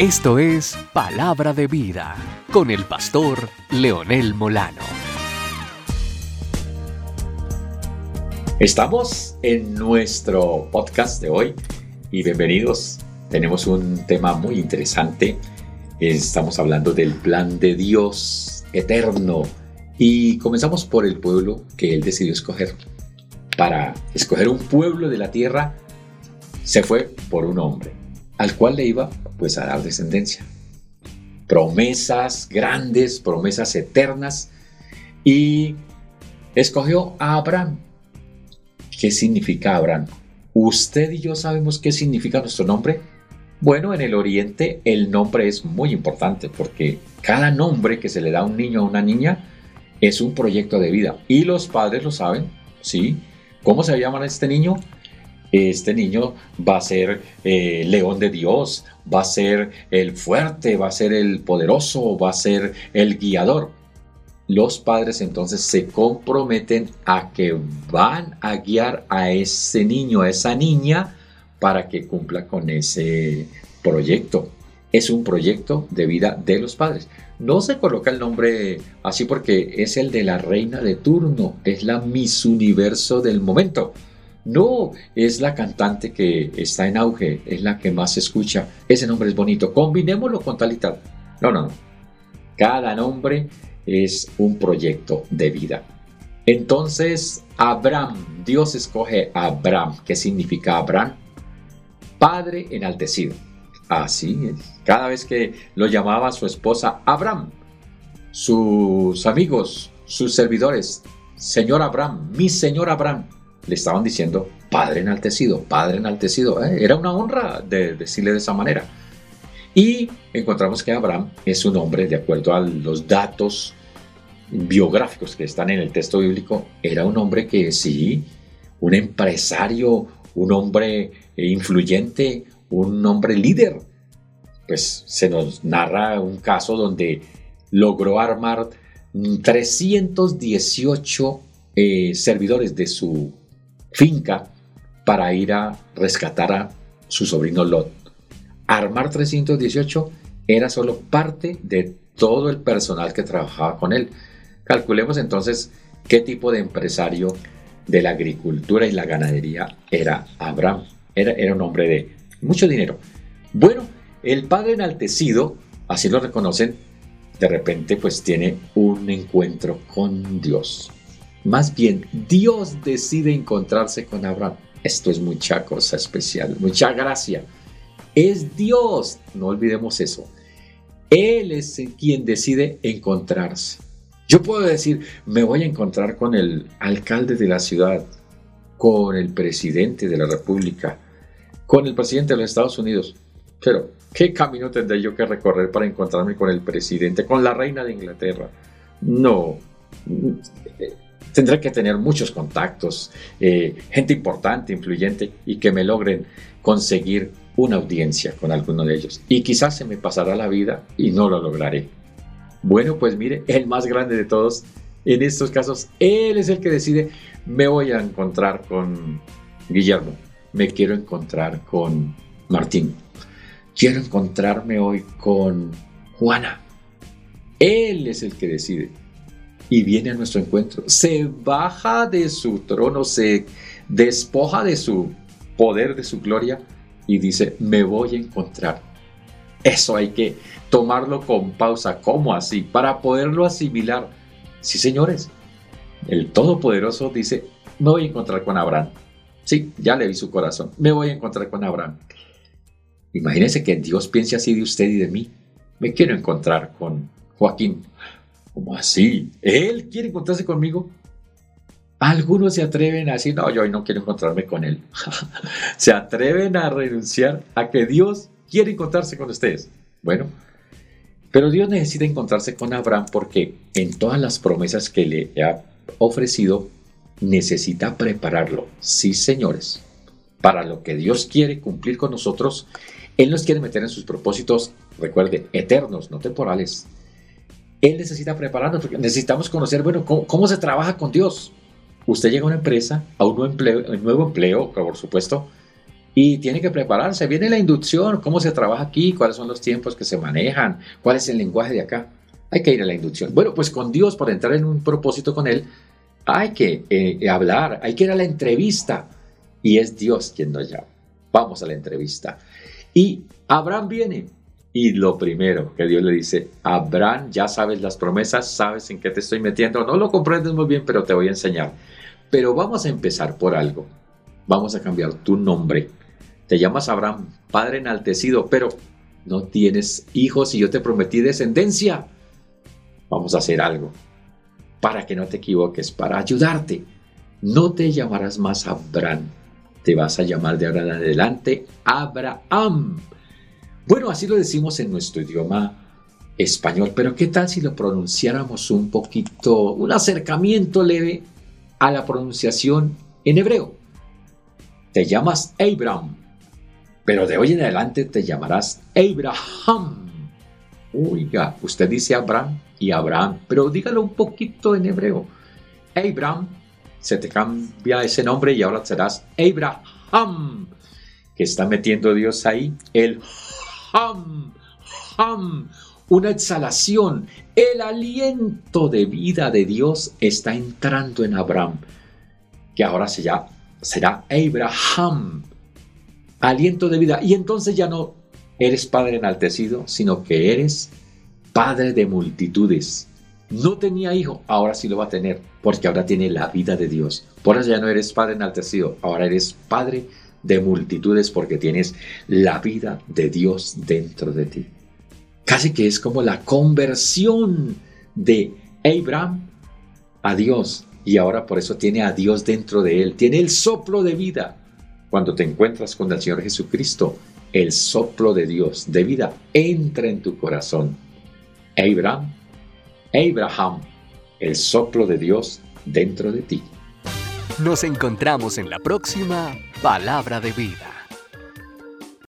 Esto es Palabra de Vida con el pastor Leonel Molano. Estamos en nuestro podcast de hoy y bienvenidos. Tenemos un tema muy interesante. Estamos hablando del plan de Dios eterno y comenzamos por el pueblo que él decidió escoger. Para escoger un pueblo de la tierra, se fue por un hombre, al cual le iba pues a dar descendencia. Promesas grandes, promesas eternas. Y escogió a Abraham. ¿Qué significa Abraham? ¿Usted y yo sabemos qué significa nuestro nombre? Bueno, en el Oriente el nombre es muy importante porque cada nombre que se le da a un niño o una niña es un proyecto de vida. Y los padres lo saben, ¿sí? ¿Cómo se llama este niño? Este niño va a ser eh, león de Dios, va a ser el fuerte, va a ser el poderoso, va a ser el guiador. Los padres entonces se comprometen a que van a guiar a ese niño, a esa niña, para que cumpla con ese proyecto. Es un proyecto de vida de los padres. No se coloca el nombre así porque es el de la reina de turno, es la Miss Universo del momento. No, es la cantante que está en auge, es la que más se escucha. Ese nombre es bonito, combinémoslo con tal y tal. No, no, no. Cada nombre es un proyecto de vida. Entonces, Abraham, Dios escoge a Abraham. ¿Qué significa Abraham? Padre enaltecido. Así. Cada vez que lo llamaba su esposa Abraham, sus amigos, sus servidores, Señor Abraham, mi Señor Abraham, le estaban diciendo Padre enaltecido, Padre enaltecido. ¿eh? Era una honra de decirle de esa manera. Y encontramos que Abraham es un hombre, de acuerdo a los datos biográficos que están en el texto bíblico, era un hombre que sí, un empresario, un hombre influyente, un hombre líder. Pues se nos narra un caso donde logró armar 318 eh, servidores de su finca para ir a rescatar a su sobrino Lot. Armar 318 era solo parte de todo el personal que trabajaba con él. Calculemos entonces qué tipo de empresario de la agricultura y la ganadería era Abraham. Era, era un hombre de mucho dinero. Bueno, el padre enaltecido, así lo reconocen, de repente pues tiene un encuentro con Dios. Más bien, Dios decide encontrarse con Abraham. Esto es mucha cosa especial, mucha gracia. Es Dios, no olvidemos eso. Él es quien decide encontrarse. Yo puedo decir, me voy a encontrar con el alcalde de la ciudad, con el presidente de la República, con el presidente de los Estados Unidos. Pero, ¿qué camino tendré yo que recorrer para encontrarme con el presidente, con la reina de Inglaterra? No, tendré que tener muchos contactos, eh, gente importante, influyente y que me logren conseguir una audiencia con alguno de ellos. Y quizás se me pasará la vida y no lo lograré. Bueno, pues mire, el más grande de todos, en estos casos, él es el que decide, me voy a encontrar con Guillermo, me quiero encontrar con Martín, quiero encontrarme hoy con Juana. Él es el que decide y viene a nuestro encuentro. Se baja de su trono, se despoja de su poder, de su gloria y dice, me voy a encontrar. Eso hay que tomarlo con pausa. ¿Cómo así? Para poderlo asimilar. Sí, señores. El Todopoderoso dice, me voy a encontrar con Abraham. Sí, ya le vi su corazón. Me voy a encontrar con Abraham. Imagínense que Dios piense así de usted y de mí. Me quiero encontrar con Joaquín. ¿Cómo así? ¿Él quiere encontrarse conmigo? Algunos se atreven a decir, no, yo hoy no quiero encontrarme con él. se atreven a renunciar a que Dios quiere encontrarse con ustedes. Bueno, pero Dios necesita encontrarse con Abraham porque en todas las promesas que le ha ofrecido, necesita prepararlo. Sí, señores. Para lo que Dios quiere cumplir con nosotros, Él nos quiere meter en sus propósitos, recuerde, eternos, no temporales. Él necesita prepararnos porque necesitamos conocer, bueno, cómo, se trabaja con Dios. Usted llega a una empresa, a un nuevo empleo, un nuevo empleo, por supuesto, y tiene que prepararse. Viene la inducción, cómo se trabaja aquí, cuáles son los tiempos que se manejan, cuál es el lenguaje de acá. Hay que ir a la inducción. Bueno, pues con Dios, para entrar en un propósito con Él, hay que eh, hablar, hay que ir a la entrevista. Y es Dios quien nos llama. Vamos a la entrevista. Y Abraham viene. Y lo primero que Dios le dice, Abraham, ya sabes las promesas, sabes en qué te estoy metiendo. No lo comprendes muy bien, pero te voy a enseñar. Pero vamos a empezar por algo. Vamos a cambiar tu nombre. Te llamas Abraham, padre enaltecido, pero no tienes hijos y yo te prometí descendencia. Vamos a hacer algo para que no te equivoques, para ayudarte. No te llamarás más Abraham, te vas a llamar de ahora en adelante Abraham. Bueno, así lo decimos en nuestro idioma español, pero ¿qué tal si lo pronunciáramos un poquito, un acercamiento leve a la pronunciación en hebreo? Te llamas Abraham, pero de hoy en adelante te llamarás Abraham. Oiga, usted dice Abraham y Abraham, pero dígalo un poquito en hebreo. Abraham, se te cambia ese nombre y ahora serás Abraham. Que está metiendo Dios ahí el ham, ham, una exhalación. El aliento de vida de Dios está entrando en Abraham, que ahora será, será Abraham. Aliento de vida. Y entonces ya no eres padre enaltecido, sino que eres padre de multitudes. No tenía hijo, ahora sí lo va a tener, porque ahora tiene la vida de Dios. Por eso ya no eres padre enaltecido, ahora eres padre de multitudes porque tienes la vida de Dios dentro de ti. Casi que es como la conversión de Abraham a Dios. Y ahora por eso tiene a Dios dentro de él. Tiene el soplo de vida. Cuando te encuentras con el Señor Jesucristo, el soplo de Dios, de vida, entra en tu corazón. Abraham, Abraham, el soplo de Dios dentro de ti. Nos encontramos en la próxima Palabra de Vida.